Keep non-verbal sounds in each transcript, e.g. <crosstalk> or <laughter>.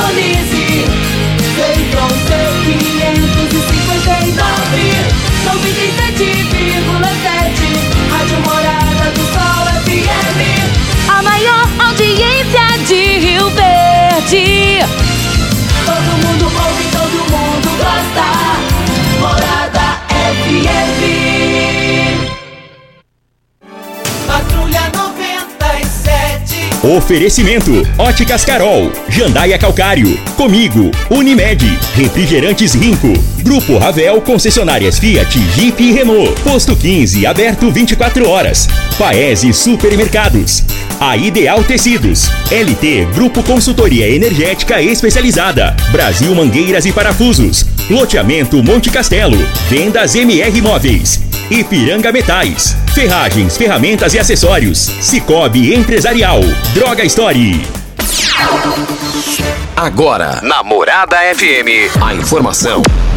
Anthony Oferecimento: Óticas Carol, Jandaia Calcário, Comigo, Unimed, Refrigerantes Rinco, Grupo Ravel, concessionárias Fiat, Jeep e Renault, Posto 15, aberto 24 horas, Paese Supermercados, A Ideal Tecidos, LT Grupo Consultoria Energética Especializada, Brasil Mangueiras e Parafusos, Loteamento Monte Castelo, Vendas MR Móveis, Ipiranga Metais, Ferragens, Ferramentas e Acessórios, Cicobi Empresarial, Droga Story. Agora, na Morada FM, a informação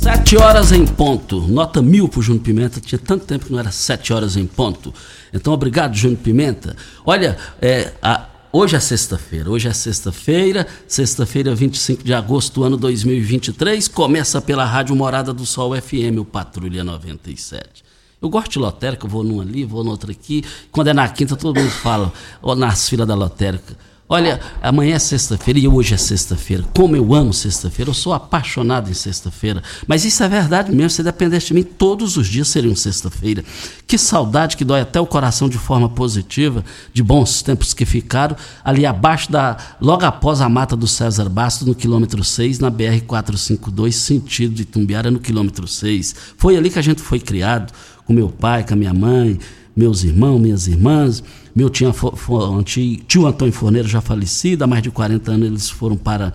Sete horas em ponto. Nota mil pro Júnior Pimenta. Tinha tanto tempo que não era sete horas em ponto. Então, obrigado, Júnior Pimenta. Olha, é, a- hoje é sexta-feira. Hoje é sexta-feira, sexta-feira, 25 de agosto do ano 2023. Começa pela Rádio Morada do Sol FM, o Patrulha 97. Eu gosto de lotérica, vou numa ali, vou noutra aqui. Quando é na quinta, todo mundo fala, nas filas da lotérica. Olha, amanhã é sexta-feira e hoje é sexta-feira. Como eu amo sexta-feira, eu sou apaixonado em sexta-feira. Mas isso é verdade mesmo, se dependesse de mim, todos os dias seriam sexta-feira. Que saudade que dói até o coração de forma positiva, de bons tempos que ficaram, ali abaixo da. logo após a mata do César Bastos, no quilômetro 6, na BR-452, sentido de Tumbiara, no quilômetro 6. Foi ali que a gente foi criado, com meu pai, com a minha mãe, meus irmãos, minhas irmãs. Meu tio, tio, Antônio Forneiro já falecido, há mais de 40 anos eles foram para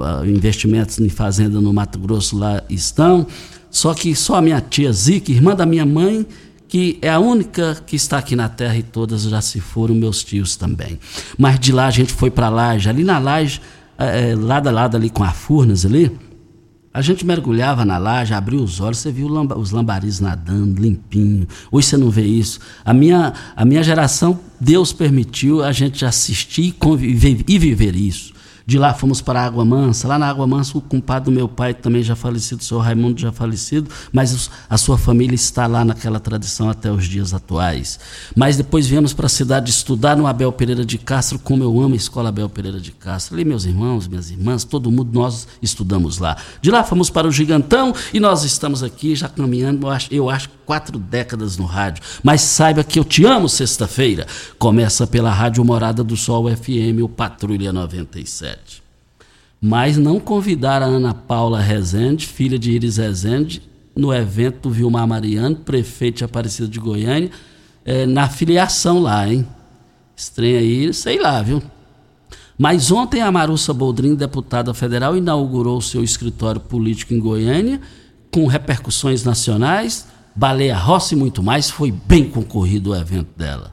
ah, investimentos em fazenda no Mato Grosso, lá estão. Só que só a minha tia Zica, irmã da minha mãe, que é a única que está aqui na terra e todas já se foram, meus tios também. Mas de lá a gente foi para Laje, ali na Laje, eh, lado a lado ali com a Furnas ali, a gente mergulhava na laje, abria os olhos, você viu os lambaris nadando, limpinho. Hoje você não vê isso. A minha, a minha geração, Deus permitiu a gente assistir e, conviver, e viver isso. De lá fomos para a Água Mansa. Lá na Água Mansa, o compadre do meu pai, também já falecido, o senhor Raimundo já falecido, mas a sua família está lá naquela tradição até os dias atuais. Mas depois viemos para a cidade estudar no Abel Pereira de Castro, como eu amo a escola Abel Pereira de Castro. Ali, meus irmãos, minhas irmãs, todo mundo, nós estudamos lá. De lá fomos para o Gigantão e nós estamos aqui já caminhando, eu acho, eu acho quatro décadas no rádio. Mas saiba que eu te amo sexta-feira. Começa pela Rádio Morada do Sol FM, o Patrulha 97 mas não convidar a Ana Paula Rezende, filha de Iris Rezende, no evento do Vilmar Mariano, prefeito de Aparecida de Goiânia, eh, na filiação lá, hein? Estranho aí, sei lá, viu? Mas ontem a Marussa Boldrin, deputada federal, inaugurou seu escritório político em Goiânia, com repercussões nacionais, Baleia Rossi e muito mais. Foi bem concorrido o evento dela.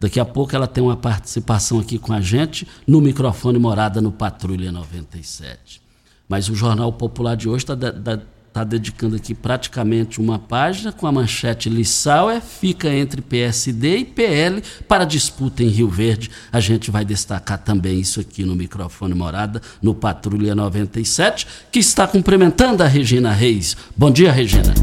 Daqui a pouco ela tem uma participação aqui com a gente no microfone Morada no Patrulha 97. Mas o Jornal Popular de hoje está tá dedicando aqui praticamente uma página com a manchete Lissauer fica entre PSD e PL para disputa em Rio Verde. A gente vai destacar também isso aqui no microfone Morada no Patrulha 97, que está cumprimentando a Regina Reis. Bom dia, Regina.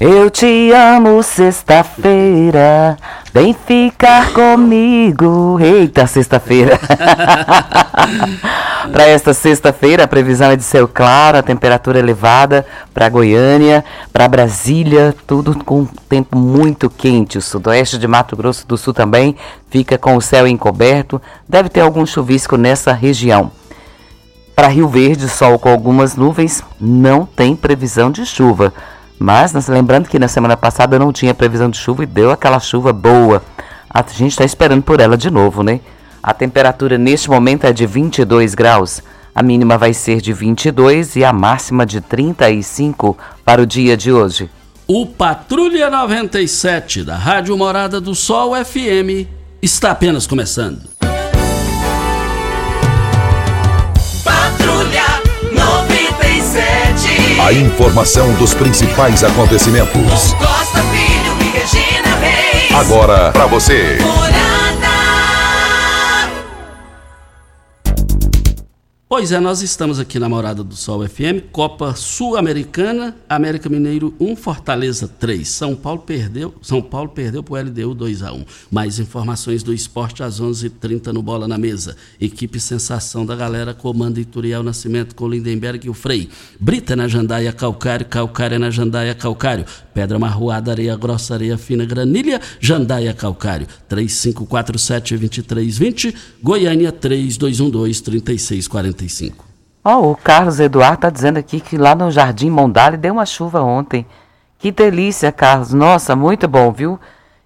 Eu te amo sexta-feira, vem ficar comigo. Eita, sexta-feira. <laughs> para esta sexta-feira, a previsão é de céu claro, a temperatura elevada para Goiânia, para Brasília, tudo com tempo muito quente. O sudoeste de Mato Grosso do Sul também fica com o céu encoberto, deve ter algum chuvisco nessa região. Para Rio Verde, sol com algumas nuvens, não tem previsão de chuva. Mas nós- lembrando que na semana passada não tinha previsão de chuva e deu aquela chuva boa. A gente está esperando por ela de novo, né? A temperatura neste momento é de 22 graus. A mínima vai ser de 22 e a máxima de 35 para o dia de hoje. O Patrulha 97 da Rádio Morada do Sol FM está apenas começando. A informação dos principais acontecimentos. Costa Filho e Regina Reis. Agora para você. Pois é, nós estamos aqui na Morada do Sol FM, Copa Sul-Americana, América Mineiro 1, Fortaleza 3. São Paulo perdeu, São Paulo perdeu para o LDU 2 a 1. Mais informações do esporte às 11h30 no Bola na Mesa. Equipe Sensação da Galera comanda Ituriel Nascimento com Lindenberg e o Frei. Brita na Jandaia Calcário, Calcária na Jandaia Calcário. Pedra Marroada, Areia Grossa, Areia Fina, Granilha, Jandaia Calcário. 3547-2320, Goiânia 3212-3640. Ó, o Carlos Eduardo está dizendo aqui que lá no Jardim Mondale deu uma chuva ontem. Que delícia, Carlos. Nossa, muito bom, viu?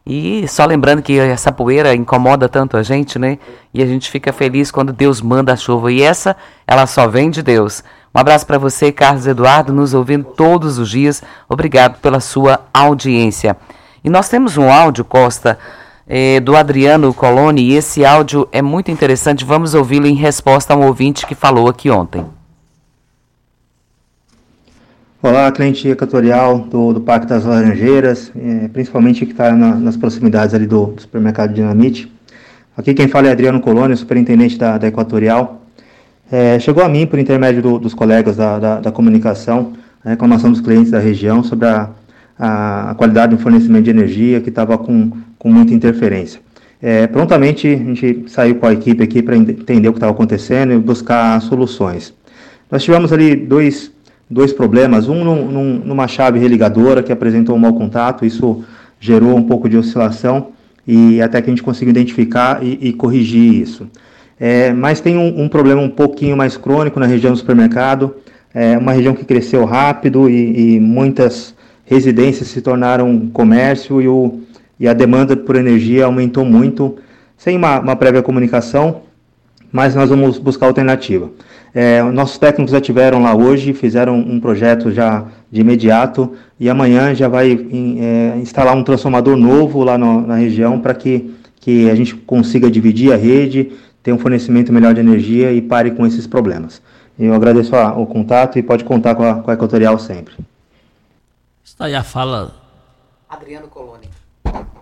E só lembrando que essa poeira incomoda tanto a gente, né? E a gente fica feliz quando Deus manda a chuva. E essa, ela só vem de Deus. Um abraço para você, Carlos Eduardo, nos ouvindo todos os dias. Obrigado pela sua audiência. E nós temos um áudio, Costa, eh, do Adriano Coloni, e esse áudio é muito interessante. Vamos ouvi-lo em resposta a um ouvinte que falou aqui ontem. Olá, cliente equatorial do, do Parque das Laranjeiras, eh, principalmente que está na, nas proximidades ali do, do, supermercado Dinamite. Aqui quem fala é Adriano Coloni, superintendente da, da Equatorial. Eh, chegou a mim, por intermédio do, dos colegas da, da, da comunicação, a reclamação dos clientes da região sobre a, a, a qualidade do fornecimento de energia que estava com, com muita interferência. É, prontamente a gente saiu com a equipe aqui para entender o que estava acontecendo e buscar soluções. Nós tivemos ali dois, dois problemas, um num, num, numa chave religadora que apresentou um mau contato, isso gerou um pouco de oscilação e até que a gente conseguiu identificar e, e corrigir isso. É, mas tem um, um, problema um pouquinho mais crônico na região do supermercado, é uma região que cresceu rápido e, e muitas residências se tornaram comércio e, o, e a demanda por energia aumentou muito, sem uma, uma prévia comunicação, mas nós vamos buscar alternativa. É, nossos técnicos já tiveram lá hoje, fizeram um projeto já de imediato e amanhã já vai é, instalar um transformador novo lá no, na região para que, que a gente consiga dividir a rede, ter um fornecimento melhor de energia e pare com esses problemas. Eu agradeço a, o contato e pode contar com a, com a Equatorial sempre. Está aí a fala. Adriano Coloni.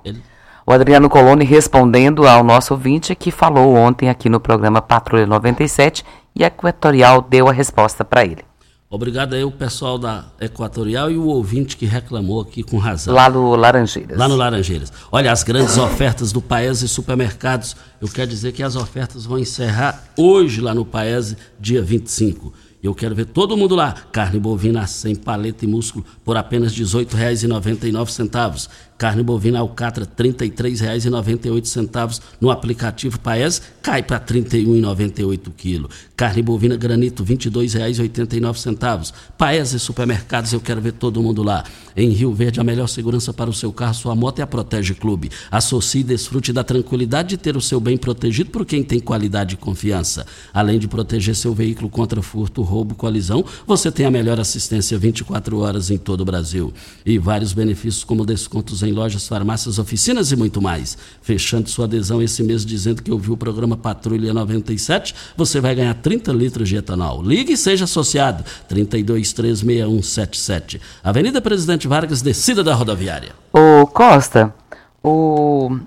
Ele... O Adriano Coloni respondendo ao nosso ouvinte que falou ontem aqui no programa Patrulha 97 e a Equatorial deu a resposta para ele. Obrigado aí o pessoal da Equatorial e o ouvinte que reclamou aqui com razão. Lá no Laranjeiras. Lá no Laranjeiras. Olha, as grandes ofertas do Paese supermercados. Eu quero dizer que as ofertas vão encerrar hoje lá no Paese, dia 25. Eu quero ver todo mundo lá. Carne bovina sem paleta e músculo por apenas R$ 18,99. Carne bovina alcatra R$ 33,98 no aplicativo Paes, cai para R$ 31,98 quilo. Carne bovina granito R$ 22,89. Paes e supermercados, eu quero ver todo mundo lá. Em Rio Verde, a melhor segurança para o seu carro, sua moto é a Protege Clube. Associe e desfrute da tranquilidade de ter o seu bem protegido por quem tem qualidade e confiança. Além de proteger seu veículo contra furto, roubo, colisão, você tem a melhor assistência 24 horas em todo o Brasil. E vários benefícios como descontos em lojas, farmácias, oficinas e muito mais. Fechando sua adesão esse mês dizendo que ouviu o programa Patrulha 97, você vai ganhar 30 litros de etanol. Ligue e seja associado. 323177. Avenida Presidente Vargas, descida da rodoviária. Ô Costa, o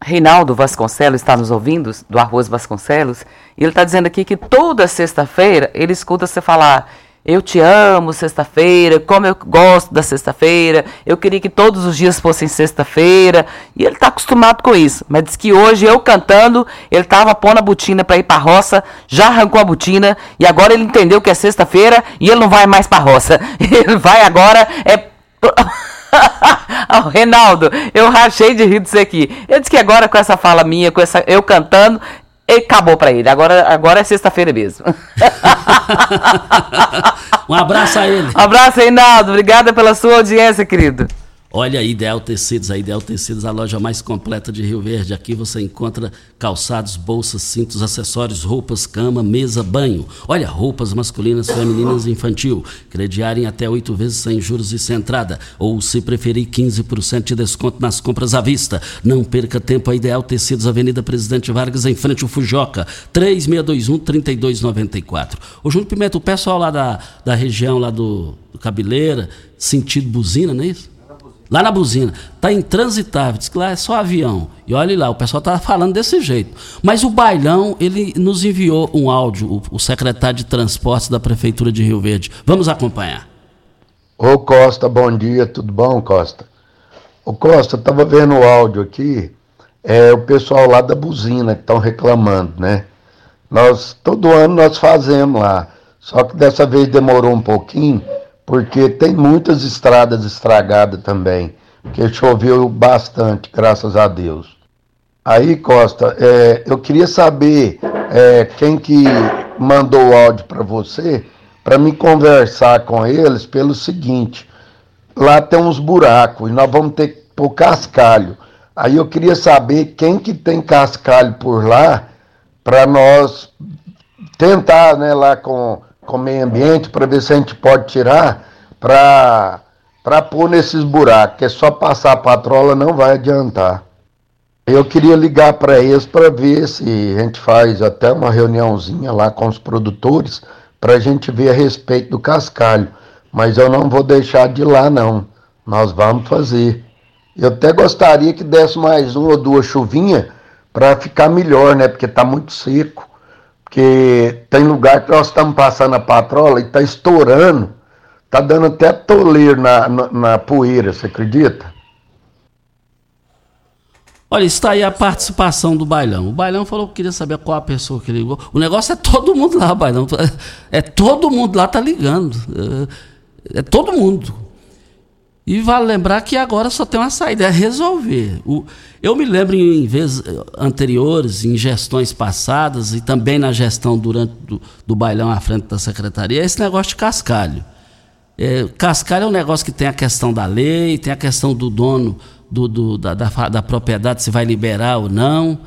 Reinaldo Vasconcelos está nos ouvindo, do Arroz Vasconcelos, e ele está dizendo aqui que toda sexta-feira ele escuta você falar eu te amo, sexta-feira, como eu gosto da sexta-feira, eu queria que todos os dias fossem sexta-feira. E ele está acostumado com isso. Mas diz que hoje, eu cantando, ele estava pondo a botina para ir para a roça, já arrancou a botina, e agora ele entendeu que é sexta-feira e ele não vai mais para a roça. <laughs> Ele vai agora, é. oh, <laughs> Reinaldo, eu rachei de rir disso aqui. Ele disse que agora com essa fala minha, com essa eu cantando, acabou para ele. Agora, agora é sexta-feira mesmo. <laughs> um abraço a ele. Um abraço, Reinaldo. Obrigada pela sua audiência, querido. Olha a Ideal Tecidos, a Ideal Tecidos, a loja mais completa de Rio Verde. Aqui você encontra calçados, bolsas, cintos, acessórios, roupas, cama, mesa, banho. Olha, roupas masculinas, femininas e infantil. Crediarem até oito vezes sem juros e sem entrada. Ou, se preferir, 15% de desconto nas compras à vista. Não perca tempo, a Ideal Tecidos, Avenida Presidente Vargas, em frente ao Fujoca. 3621-3294. Ô, Júnior Pimenta, o pessoal lá da, da região, lá do, do Cabeleira, sentido buzina, não é isso? Lá na buzina. Está intransitável, diz que lá é só avião. E olhe lá, o pessoal está falando desse jeito. Mas o Bailão, ele nos enviou um áudio, o, o secretário de Transportes da Prefeitura de Rio Verde. Vamos acompanhar. Ô Costa, bom dia, tudo bom, Costa? Ô Costa, estava vendo o áudio aqui, é o pessoal lá da buzina que estão reclamando, né? Nós, todo ano nós fazemos lá, só que dessa vez demorou um pouquinho, porque tem muitas estradas estragadas também, porque choveu bastante, graças a Deus. Aí, Costa, é, eu queria saber é, quem que mandou o áudio para você, para me conversar com eles pelo seguinte: lá tem uns buracos e nós vamos ter que pôr cascalho. Aí eu queria saber quem que tem cascalho por lá, para nós tentar, né, lá com com meio ambiente para ver se a gente pode tirar para para pôr nesses buracos, que é só passar a patrola não vai adiantar. Eu queria ligar para eles para ver se a gente faz até uma reuniãozinha lá com os produtores para a gente ver a respeito do cascalho. Mas eu não vou deixar de ir lá não. Nós vamos fazer. Eu até gostaria que desse mais uma ou duas chuvinhas para ficar melhor, né? Porque está muito seco. Porque tem lugar que nós estamos passando a patrola e está estourando, está dando até toleiro na, na, na poeira, você acredita? Olha, está aí a participação do Bailão. O Bailão falou que queria saber qual a pessoa que ligou. O negócio é todo mundo lá, Bailão. É todo mundo lá tá ligando. É, é todo mundo. E vale lembrar que agora só tem uma saída, é resolver. O, eu me lembro em vezes anteriores, em gestões passadas e também na gestão durante do, do bailão à frente da secretaria, esse negócio de cascalho. É, cascalho é um negócio que tem a questão da lei, tem a questão do dono do, do da, da, da propriedade, se vai liberar ou não.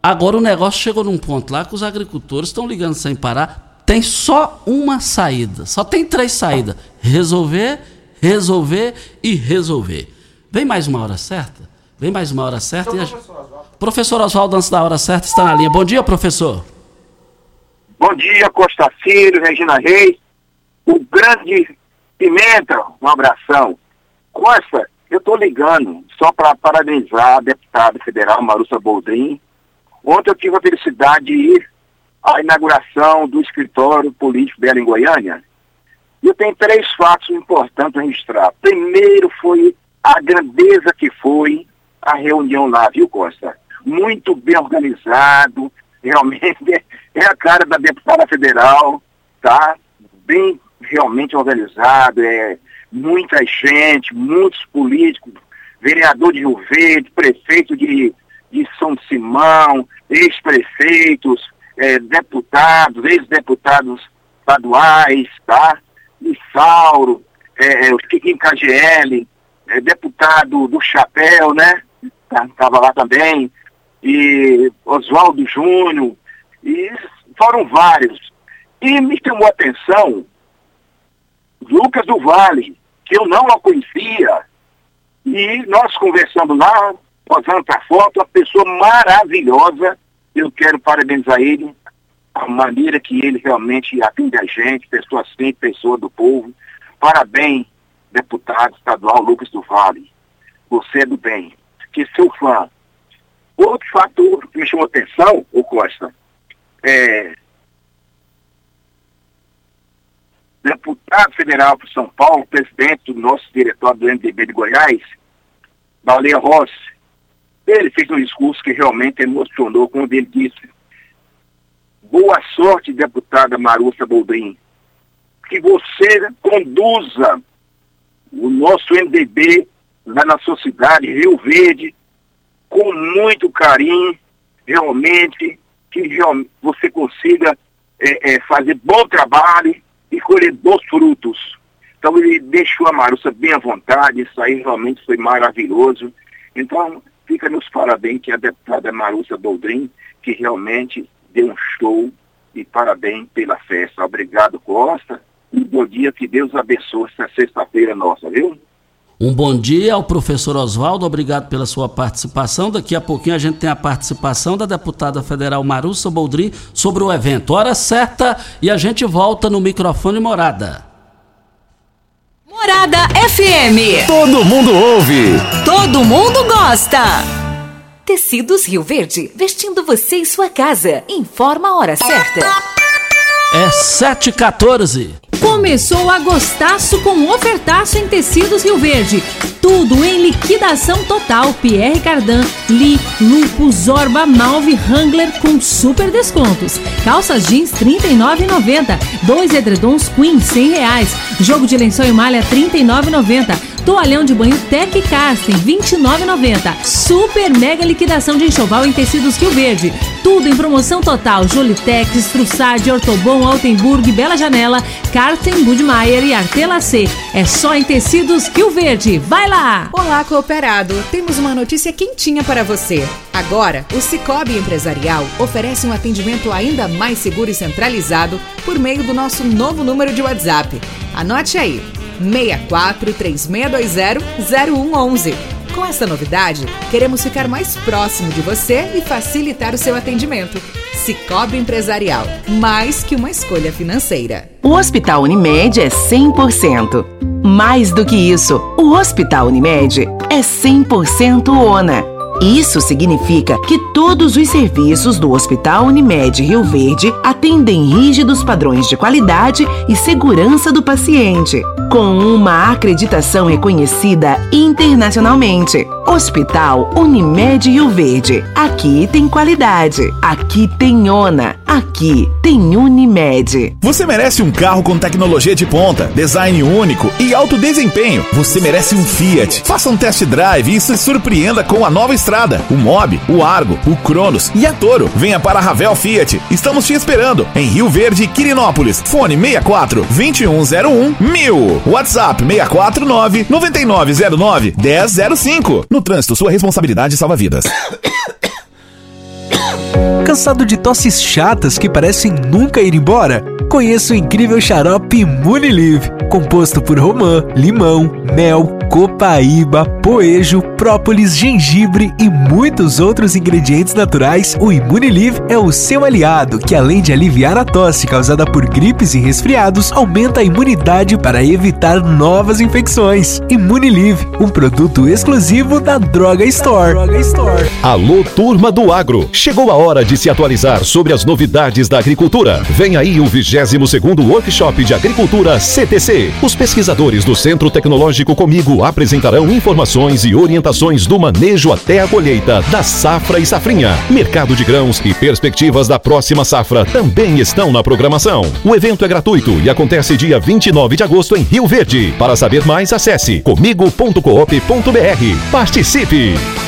Agora o negócio chegou num ponto lá que os agricultores estão ligando sem parar. Tem só uma saída, só tem três saídas: resolver resolver e resolver. Vem mais uma hora certa? Vem mais uma hora certa. Então, e a... professor, Oswaldo. professor Oswaldo, antes da hora certa, está na linha. Bom dia, professor. Bom dia, Costa Filho, Regina Reis, o grande Pimenta, um abração. Costa, eu estou ligando só para parabenizar a deputada federal Marussa Boldrin. Ontem eu tive a felicidade de ir à inauguração do escritório político dela em Goiânia. E eu tenho três fatos importantes a registrar. Primeiro foi a grandeza que foi a reunião lá, viu, Costa? Muito bem organizado, <laughs> realmente é a cara da deputada federal, tá? Bem realmente organizado, é muita gente, muitos políticos, vereador de Rio Verde, prefeito de, de São Simão, ex-prefeitos, é, deputados, ex-deputados estaduais, tá? Isauro, é, é, o Chiquinho KGL, é, deputado do Chapéu, né? Estava tá, lá também, e Oswaldo Júnior, e foram vários. E me chamou a atenção Lucas do Vale, que eu não a conhecia, e nós conversando lá, posando para foto, uma pessoa maravilhosa, eu quero parabenizar ele a maneira que ele realmente atende a gente, pessoa assim, pessoa do povo. Parabéns, deputado estadual Lucas do Vale. Você é do bem. Que seu fã. Outro fator que me chamou atenção, o Costa, é deputado federal para São Paulo, presidente do nosso diretório do MDB de Goiás, Baleia Rossi, ele fez um discurso que realmente emocionou quando ele disse Boa sorte, deputada Marussa Boldrin. Que você conduza o nosso MDB lá na sua cidade, Rio Verde, com muito carinho, realmente, que realmente você consiga é, é, fazer bom trabalho e colher bons frutos. Então ele deixou a Marussa bem à vontade, isso aí realmente foi maravilhoso. Então, fica meus parabéns que a deputada Marussa Boldrin, que realmente deu um show e parabéns pela festa. Obrigado, Costa. Um bom dia, que Deus abençoe essa sexta-feira nossa, viu? Um bom dia ao professor Oswaldo, obrigado pela sua participação. Daqui a pouquinho a gente tem a participação da deputada federal Marussa Boldrin sobre o evento. Hora certa e a gente volta no microfone Morada. Morada FM. Todo mundo ouve. Todo mundo gosta. Tecidos Rio Verde, vestindo você e sua casa. Informa a hora certa. É 7h14. Começou agostaço com ofertaço em tecidos Rio Verde. Tudo em liquidação total. Pierre Cardan, Lee, Lupo, Zorba, Malve, Wrangler com super descontos. Calças jeans R$ 39,90. Dois edredons Queen 100 reais. Jogo de lençol e malha R$ 39,90. Toalhão de banho Tec Casting, R$ 29,90. Super mega liquidação de enxoval em tecidos Rio Verde. Tudo em promoção total. Jolitex, Trussard, Ortobon, Altenburg, Bela Janela, Carten, Budmeier e Artelacê. É só em tecidos Rio Verde. Vai lá! Olá, cooperado. Temos uma notícia quentinha para você. Agora, o Cicobi Empresarial oferece um atendimento ainda mais seguro e centralizado por meio do nosso novo número de WhatsApp. Anote aí. 64 3620 0111. Com essa novidade, queremos ficar mais próximo de você e facilitar o seu atendimento. Cicobi Empresarial, mais que uma escolha financeira. O Hospital Unimed é 100%. Mais do que isso, o Hospital Unimed é 100% ONA. Isso significa que todos os serviços do Hospital Unimed Rio Verde atendem rígidos padrões de qualidade e segurança do paciente, com uma acreditação reconhecida internacionalmente. Hospital Unimed Rio Verde. Aqui tem qualidade. Aqui tem ONA. Aqui tem Unimed. Você merece um carro com tecnologia de ponta, design único e alto desempenho. Você merece um Fiat. Faça um test drive e se surpreenda com a nova estrada, o Mob, o Argo, o Cronos e a Toro. Venha para a Ravel Fiat. Estamos te esperando em Rio Verde, Quirinópolis. Fone 64 2101 1000. WhatsApp 649 9909 1005. No trânsito, sua responsabilidade salva vidas. <coughs> Cansado de tosses chatas que parecem nunca ir embora? Conheça o incrível xarope Munilive, composto por romã, limão, mel, copaíba, poejo, própolis, gengibre e muitos outros ingredientes naturais, o Imunilive é o seu aliado, que além de aliviar a tosse causada por gripes e resfriados, aumenta a imunidade para evitar novas infecções. Imunilive, um produto exclusivo da Droga Store. Droga Store. Alô, turma do agro! Chegou a hora de se atualizar sobre as novidades da agricultura. Vem aí o 22º Workshop de Agricultura CTC. Os pesquisadores do Centro Tecnológico Comigo apresentarão informações e orientações do manejo até a colheita da safra e safrinha. Mercado de grãos e perspectivas da próxima safra também estão na programação. O evento é gratuito e acontece dia 29 de agosto em Rio Verde. Para saber mais, acesse comigo.coop.br. Participe!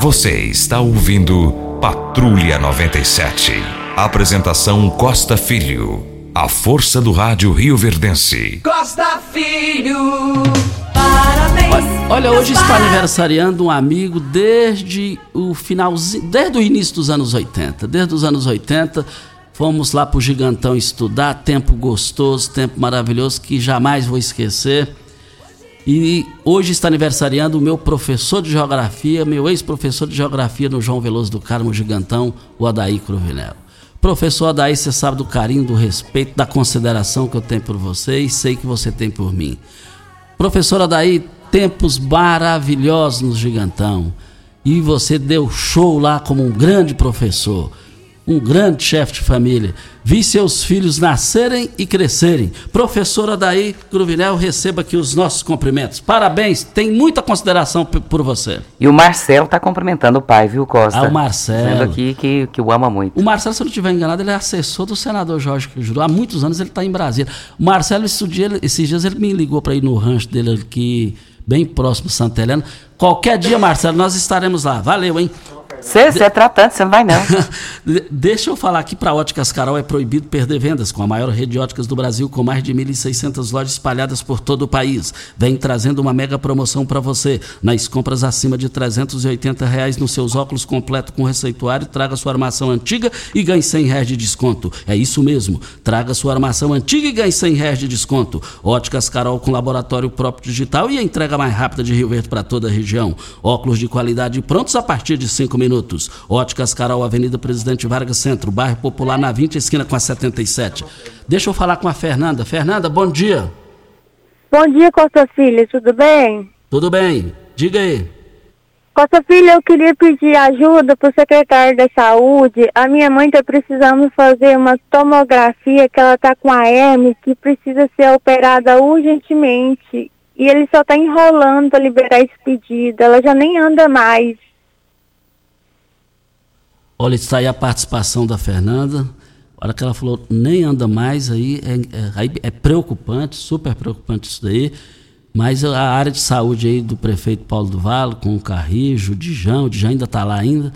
Você está ouvindo Patrulha 97. Apresentação Costa Filho. A força do rádio Rio Verdense. Costa Filho, parabéns. Olha, hoje está aniversariando um amigo desde o finalzinho, desde o início dos anos 80. Desde os anos 80, fomos lá pro Gigantão estudar, tempo gostoso, tempo maravilhoso que jamais vou esquecer. E hoje está aniversariando o meu professor de geografia, meu ex-professor de geografia no João Veloso do Carmo Gigantão, o Adaí Cruvinel. Professor Adaí, você sabe do carinho, do respeito, da consideração que eu tenho por você e sei que você tem por mim. Professor Adaí, tempos maravilhosos no Gigantão. E você deu show lá como um grande professor. Um grande chefe de família. Vi seus filhos nascerem e crescerem. Professora Daí Cruvinel, receba aqui os nossos cumprimentos. Parabéns, tem muita consideração por você. E o Marcelo está cumprimentando o pai, viu, Costa? Ah, o Marcelo. Dizendo aqui que, que o ama muito. O Marcelo, se eu não estiver enganado, ele é assessor do senador Jorge Jurou. Há muitos anos ele está em Brasília. O Marcelo, esse dia, esses dias, ele me ligou para ir no rancho dele aqui, bem próximo de Santa Helena. Qualquer dia, Marcelo, nós estaremos lá. Valeu, hein? Você é tratante, você não vai não. <laughs> Deixa eu falar aqui para Óticas Carol, é proibido perder vendas com a maior rede de óticas do Brasil, com mais de 1.600 lojas espalhadas por todo o país. Vem trazendo uma mega promoção para você. Nas compras acima de 380 reais nos seus óculos completo com receituário, traga sua armação antiga e ganhe 100 reais de desconto. É isso mesmo, traga sua armação antiga e ganhe 100 reais de desconto. Óticas Carol com laboratório próprio digital e a entrega mais rápida de Rio Verde para toda a região. Óculos de qualidade prontos a partir de 5 minutos minutos. Óticas Carol, Avenida Presidente Vargas Centro, bairro Popular, na 20, esquina com a 77. Deixa eu falar com a Fernanda. Fernanda, bom dia. Bom dia, Costa Filho, tudo bem? Tudo bem, diga aí. Costa Filho, eu queria pedir ajuda para o secretário da Saúde. A minha mãe está precisando fazer uma tomografia, que ela está com a hernia, que precisa ser operada urgentemente. E ele só está enrolando para liberar esse pedido. Ela já nem anda mais. Olha, está aí a participação da Fernanda. A hora que ela falou, nem anda mais, aí é, é, é preocupante, super preocupante isso daí. Mas a área de saúde aí do prefeito Paulo do Vale, com o Carrijo, o Dijão, o Dijão ainda está lá ainda.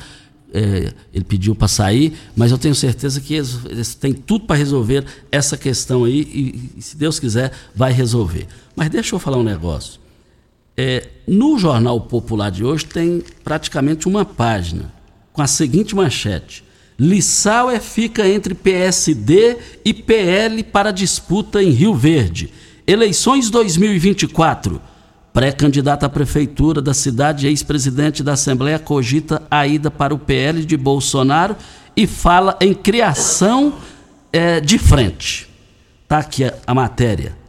É, ele pediu para sair, mas eu tenho certeza que eles, eles têm tudo para resolver essa questão aí e, e, se Deus quiser, vai resolver. Mas deixa eu falar um negócio. É, no Jornal Popular de hoje tem praticamente uma página com a seguinte manchete: Lissauer fica entre PSD e PL para disputa em Rio Verde. Eleições 2024. Pré-candidato à prefeitura da cidade, ex-presidente da Assembleia, cogita a ida para o PL de Bolsonaro e fala em criação é, de frente. Está aqui a, a matéria.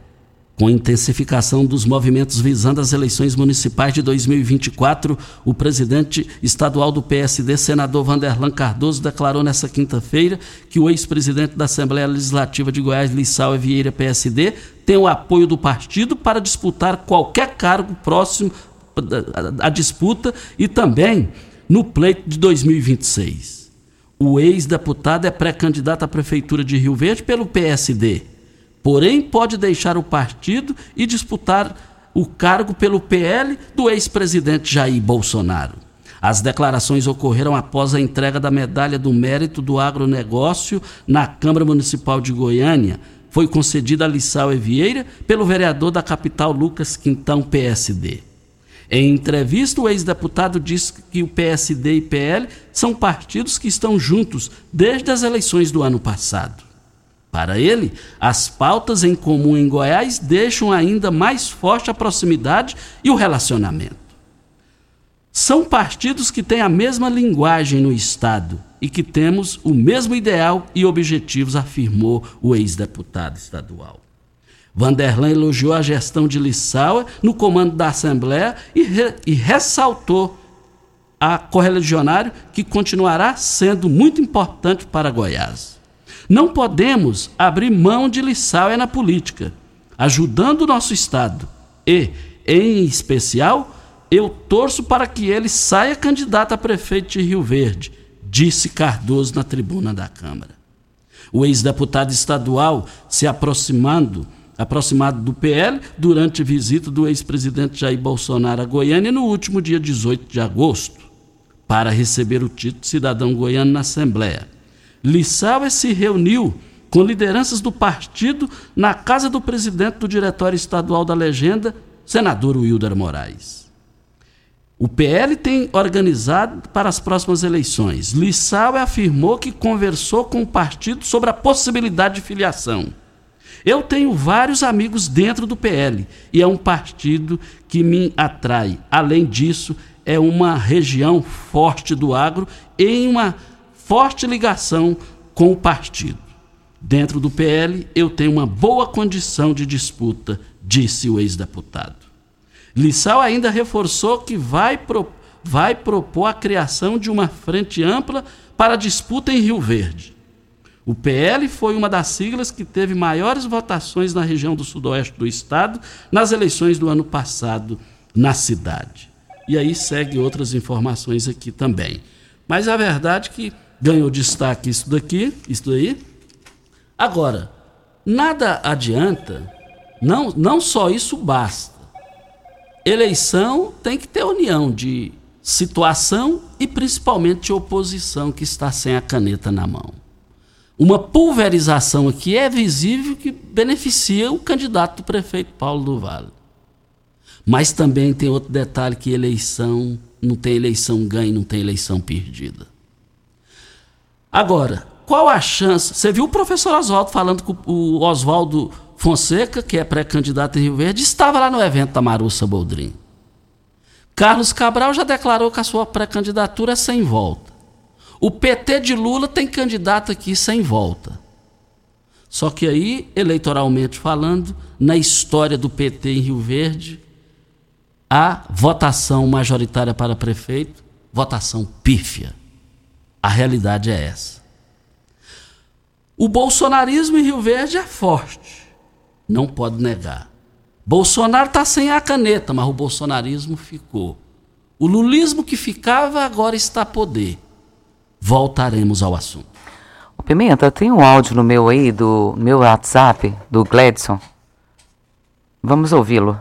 Com intensificação dos movimentos visando as eleições municipais de 2024, o presidente estadual do PSD, senador Vanderlan Cardoso, declarou nesta quinta-feira que o ex-presidente da Assembleia Legislativa de Goiás, Lissau Vieira, PSD, tem o apoio do partido para disputar qualquer cargo próximo à disputa e também no pleito de 2026. O ex-deputado é pré-candidato à Prefeitura de Rio Verde pelo PSD porém pode deixar o partido e disputar o cargo pelo PL do ex-presidente Jair Bolsonaro. As declarações ocorreram após a entrega da medalha do mérito do agronegócio na Câmara Municipal de Goiânia. Foi concedida a Lissau Vieira pelo vereador da capital Lucas Quintão, PSD. Em entrevista, o ex-deputado disse que o PSD e PL são partidos que estão juntos desde as eleições do ano passado. Para ele, as pautas em comum em Goiás deixam ainda mais forte a proximidade e o relacionamento. São partidos que têm a mesma linguagem no Estado e que temos o mesmo ideal e objetivos, afirmou o ex-deputado estadual. Vanderlan elogiou a gestão de Lissauer no comando da Assembleia e, re, e ressaltou a correligionário que continuará sendo muito importante para Goiás. Não podemos abrir mão de Lissauer na política, ajudando o nosso Estado. E, em especial, eu torço para que ele saia candidato a prefeito de Rio Verde, disse Cardoso na tribuna da Câmara. O ex-deputado estadual se aproximando, aproximado do PL durante a visita do ex-presidente Jair Bolsonaro a Goiânia no último dia 18 de agosto, para receber o título de cidadão goiano na Assembleia. Lissauer se reuniu com lideranças do partido na casa do presidente do Diretório Estadual da Legenda, senador Wilder Moraes. O PL tem organizado para as próximas eleições. Lissauer afirmou que conversou com o partido sobre a possibilidade de filiação. Eu tenho vários amigos dentro do PL e é um partido que me atrai. Além disso, é uma região forte do agro em uma forte ligação com o partido. Dentro do PL, eu tenho uma boa condição de disputa, disse o ex-deputado. Lissau ainda reforçou que vai, pro, vai propor a criação de uma frente ampla para disputa em Rio Verde. O PL foi uma das siglas que teve maiores votações na região do sudoeste do estado nas eleições do ano passado na cidade. E aí segue outras informações aqui também. Mas a verdade é que ganhou destaque isso daqui, isso daí. Agora, nada adianta, não, não só isso basta. Eleição tem que ter união de situação e principalmente de oposição que está sem a caneta na mão uma pulverização aqui é visível que beneficia o candidato do prefeito Paulo do Vale. Mas também tem outro detalhe que eleição não tem eleição ganha, não tem eleição perdida. Agora, qual a chance? Você viu o professor Oswaldo falando com o Oswaldo Fonseca, que é pré-candidato em Rio Verde, estava lá no evento da Marussa Boldrin. Carlos Cabral já declarou que a sua pré-candidatura é sem volta. O PT de Lula tem candidato aqui sem volta. Só que aí, eleitoralmente falando, na história do PT em Rio Verde, a votação majoritária para prefeito, votação pífia. A realidade é essa. O bolsonarismo em Rio Verde é forte, não pode negar. Bolsonaro está sem a caneta, mas o bolsonarismo ficou. O lulismo que ficava agora está a poder voltaremos ao assunto. Pimenta, tem um áudio no meu aí, do meu WhatsApp, do Gladson. Vamos ouvi-lo.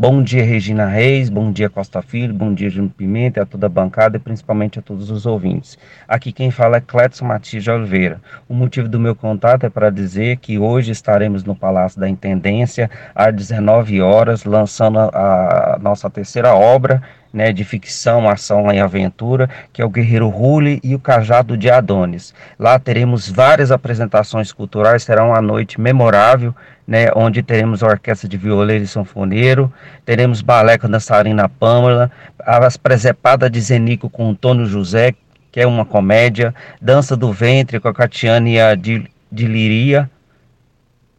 Bom dia, Regina Reis, bom dia, Costa Filho, bom dia, Júnior Pimenta, a toda a bancada e principalmente a todos os ouvintes. Aqui quem fala é Clédson Matias de Oliveira. O motivo do meu contato é para dizer que hoje estaremos no Palácio da Intendência às 19 horas, lançando a, a nossa terceira obra né, de ficção, ação e aventura, que é o Guerreiro Rule e o Cajado de Adonis. Lá teremos várias apresentações culturais, será uma noite memorável, né, onde teremos orquestra de violeiro e sanfoneiro, teremos balé com dançarina Pâmela, as presepadas de Zenico com Antônio José, que é uma comédia, dança do ventre com a Catiane de, de Liria,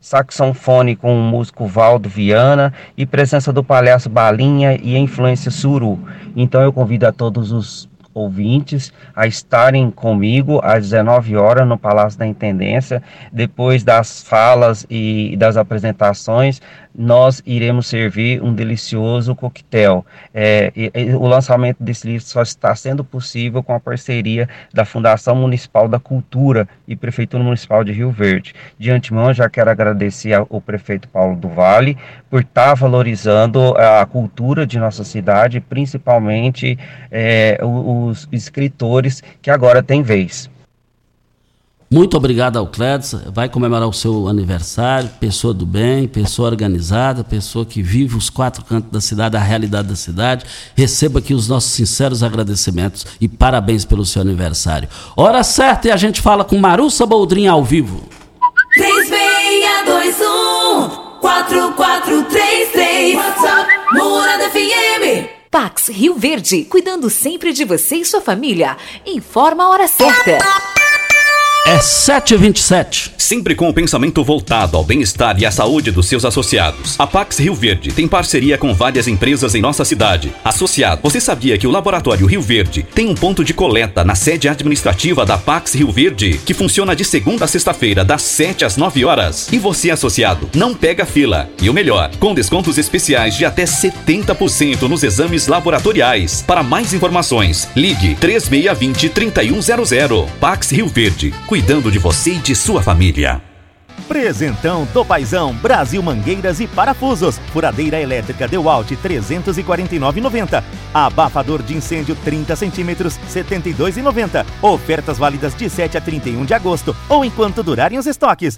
saxofone com o músico Valdo Viana e presença do palhaço Balinha e a influência Suru. Então eu convido a todos os ouvintes a estarem comigo às 19 horas no Palácio da Intendência. Depois das falas e das apresentações, nós iremos servir um delicioso coquetel. É, e, e, o lançamento desse livro só está sendo possível com a parceria da Fundação Municipal da Cultura e Prefeitura Municipal de Rio Verde. De antemão, já quero agradecer ao prefeito Paulo do Vale por estar valorizando a cultura de nossa cidade, principalmente é, os escritores que agora têm vez. Muito obrigado ao Clédson, vai comemorar o seu aniversário, pessoa do bem, pessoa organizada, pessoa que vive os quatro cantos da cidade, a realidade da cidade. Receba aqui os nossos sinceros agradecimentos e parabéns pelo seu aniversário. Hora certa e a gente fala com Marussa Boldrin ao vivo. 3621 4433 WhatsApp Morada FM Pax Rio Verde, cuidando sempre de você e sua família. Informa a hora certa. É 7h27. Sempre com o pensamento voltado ao bem-estar e à saúde dos seus associados. A Pax Rio Verde tem parceria com várias empresas em nossa cidade. Associado, você sabia que o Laboratório Rio Verde tem um ponto de coleta na sede administrativa da Pax Rio Verde, que funciona de segunda a sexta-feira, das 7 às 9 horas. E você, associado, não pega fila. E o melhor, com descontos especiais de até 70% nos exames laboratoriais. Para mais informações, ligue 3620 3100. Pax Rio Verde cuidando de você e de sua família. Presentão do Paizão, Brasil Mangueiras e Parafusos. Furadeira elétrica Dewalt 349,90. Abafador de incêndio 30 centímetros 72,90. Ofertas válidas de 7 a 31 de agosto ou enquanto durarem os estoques.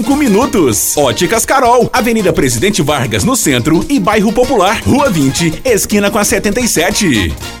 minutos. Óticas Carol, Avenida Presidente Vargas no centro e Bairro Popular, Rua 20, esquina com a 77.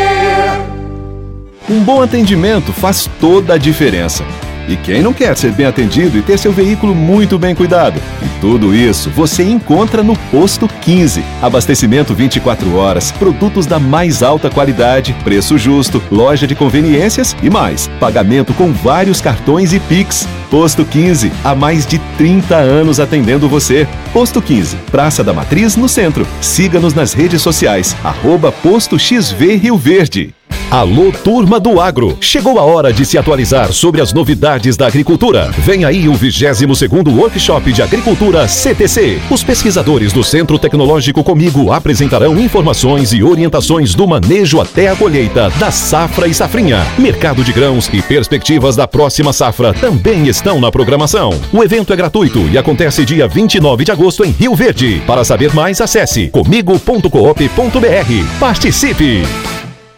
Um bom atendimento faz toda a diferença. E quem não quer ser bem atendido e ter seu veículo muito bem cuidado? E tudo isso você encontra no Posto 15. Abastecimento 24 horas, produtos da mais alta qualidade, preço justo, loja de conveniências e mais. Pagamento com vários cartões e Pix. Posto 15, há mais de 30 anos atendendo você. Posto 15, Praça da Matriz, no centro. Siga-nos nas redes sociais, arroba Posto XV Rio Verde. Alô, turma do agro! Chegou a hora de se atualizar sobre as novidades da agricultura. Vem aí o 22º Workshop de Agricultura CTC. Os pesquisadores do Centro Tecnológico Comigo apresentarão informações e orientações do manejo até a colheita da safra e safrinha. Mercado de grãos e perspectivas da próxima safra também estão na programação. O evento é gratuito e acontece dia 29 de agosto em Rio Verde. Para saber mais, acesse comigo.coop.br. Participe!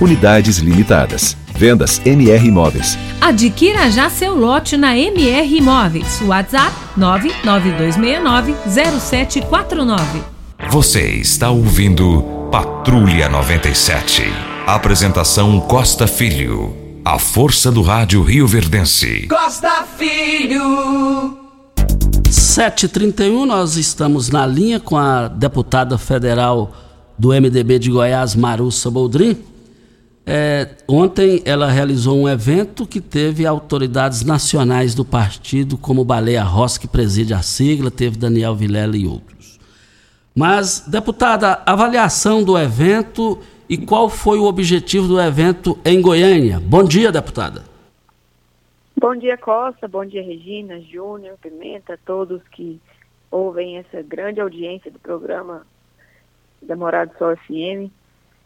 Unidades limitadas. Vendas MR Imóveis. Adquira já seu lote na MR Imóveis. WhatsApp 992690749. Você está ouvindo Patrulha 97. Apresentação Costa Filho. A força do rádio Rio Verdense. Costa Filho. 7h31, nós estamos na linha com a deputada federal do MDB de Goiás, Marussa Boldrin. É, ontem ela realizou um evento que teve autoridades nacionais do partido, como Baleia Rossi, que preside a sigla, teve Daniel Vilela e outros. Mas, deputada, avaliação do evento e qual foi o objetivo do evento em Goiânia? Bom dia, deputada. Bom dia, Costa. Bom dia, Regina, Júnior, Pimenta, todos que ouvem essa grande audiência do programa da Morada Sol FM.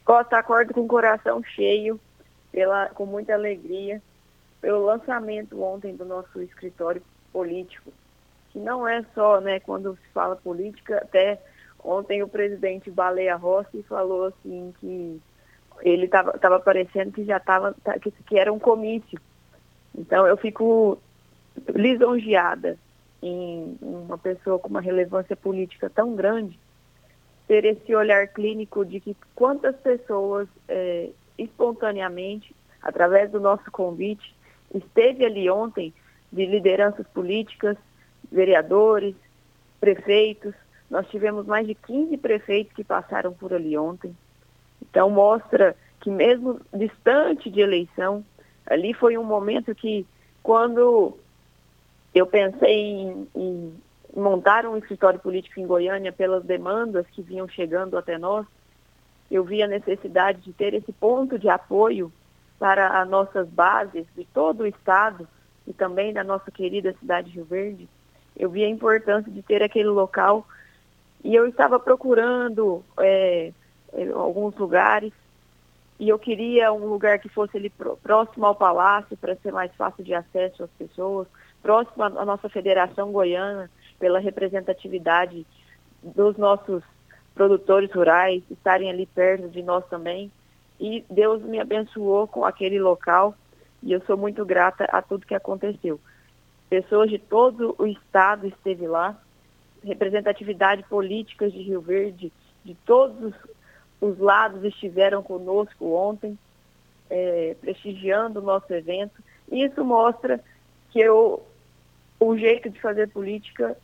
Costa, acordo com o coração cheio, pela, com muita alegria, pelo lançamento ontem do nosso escritório político, que não é só, né, quando se fala política, até ontem o presidente Baleia Rossi falou assim que ele estava parecendo que já estava, tá, que, que era um comício. Então eu fico lisonjeada em uma pessoa com uma relevância política tão grande, ter esse olhar clínico de que quantas pessoas é, espontaneamente, através do nosso convite, esteve ali ontem de lideranças políticas, vereadores, prefeitos. Nós tivemos mais de 15 prefeitos que passaram por ali ontem. Então mostra que mesmo distante de eleição, ali foi um momento que quando eu pensei em, em montaram um escritório político em Goiânia pelas demandas que vinham chegando até nós, eu vi a necessidade de ter esse ponto de apoio para as nossas bases de todo o estado e também da nossa querida cidade de Rio Verde. Eu vi a importância de ter aquele local e eu estava procurando é, alguns lugares e eu queria um lugar que fosse ali próximo ao palácio para ser mais fácil de acesso às pessoas, próximo à nossa Federação Goiana, pela representatividade dos nossos produtores rurais estarem ali perto de nós também. E Deus me abençoou com aquele local E eu sou muito grata a tudo que aconteceu. Pessoas de todo o estado esteve lá, representatividade política de Rio Verde, de todos os lados estiveram conosco ontem, é, prestigiando o nosso evento. E isso mostra que eu, o jeito de fazer política,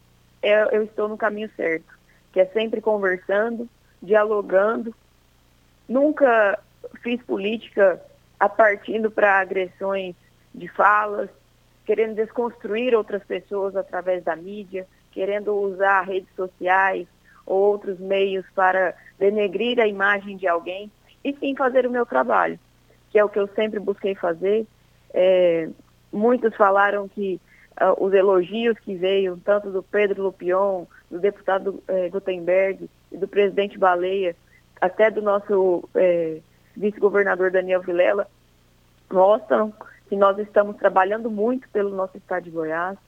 é, eu estou no caminho certo, que é sempre conversando, dialogando. Nunca fiz política a partindo para agressões de falas, querendo desconstruir outras pessoas através da mídia, querendo usar redes sociais ou outros meios para denegrir a imagem de alguém, e sim fazer o meu trabalho, que é o que eu sempre busquei fazer. É, muitos falaram que uh, os elogios que veio, tanto do Pedro Lupion, do deputado eh, Gutenberg e do presidente Baleia, até do nosso eh, vice-governador Daniel Vilela, mostram que nós estamos trabalhando muito pelo nosso estado de Goiás,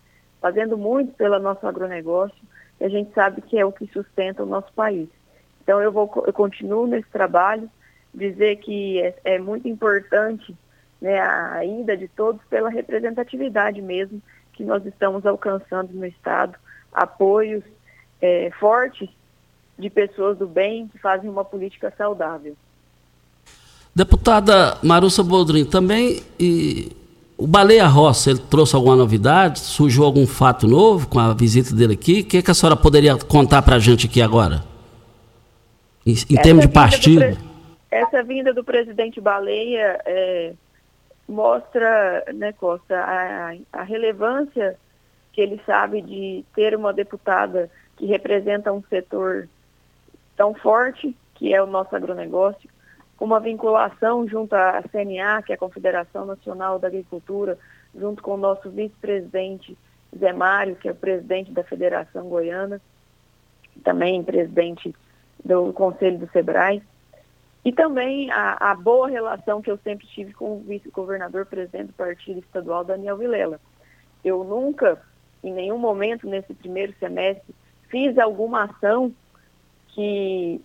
fazendo muito pelo nosso agronegócio, e a gente sabe que é o que sustenta o nosso país. Então eu, vou, eu continuo nesse trabalho, dizer que é, é muito importante né, a ida de todos pela representatividade mesmo que nós estamos alcançando no Estado, apoios é, fortes de pessoas do bem que fazem uma política saudável. Deputada Marussa Boldrin, também e, o Baleia Roça, ele trouxe alguma novidade? Surgiu algum fato novo com a visita dele aqui? O que, que a senhora poderia contar para a gente aqui agora? Em, em termos de partido? essa vinda do presidente Baleia é, mostra, né, Costa, a, a relevância que ele sabe de ter uma deputada que representa um setor tão forte, que é o nosso agronegócio, com uma vinculação junto à CNA, que é a Confederação Nacional da Agricultura, junto com o nosso vice-presidente Zé Mário, que é o presidente da Federação Goiana, também presidente do Conselho do SEBRAE, e também a, a boa relação que eu sempre tive com o vice-governador, presidente do Partido Estadual, Daniel Vilela. Eu nunca, em nenhum momento nesse primeiro semestre, fiz alguma ação que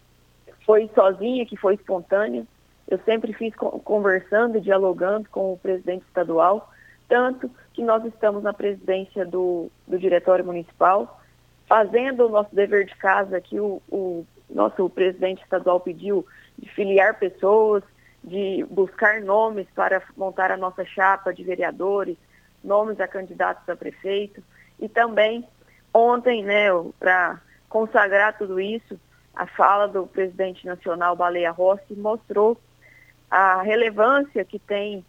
foi sozinha, que foi espontânea. Eu sempre fiz conversando e dialogando com o presidente estadual, tanto que nós estamos na presidência do, do Diretório Municipal, fazendo o nosso dever de casa que o, o nosso presidente estadual pediu de filiar pessoas, de buscar nomes para montar a nossa chapa de vereadores, nomes a candidatos a prefeito. E também, ontem, né, para consagrar tudo isso, a fala do presidente nacional Baleia Rossi mostrou a relevância que tem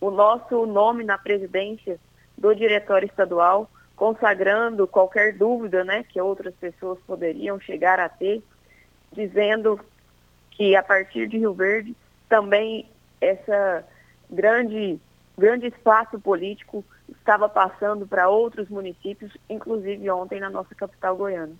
o nosso nome na presidência do diretório estadual, consagrando qualquer dúvida né, que outras pessoas poderiam chegar a ter, dizendo que a partir de Rio Verde também essa grande grande espaço político estava passando para outros municípios, inclusive ontem na nossa capital goiana.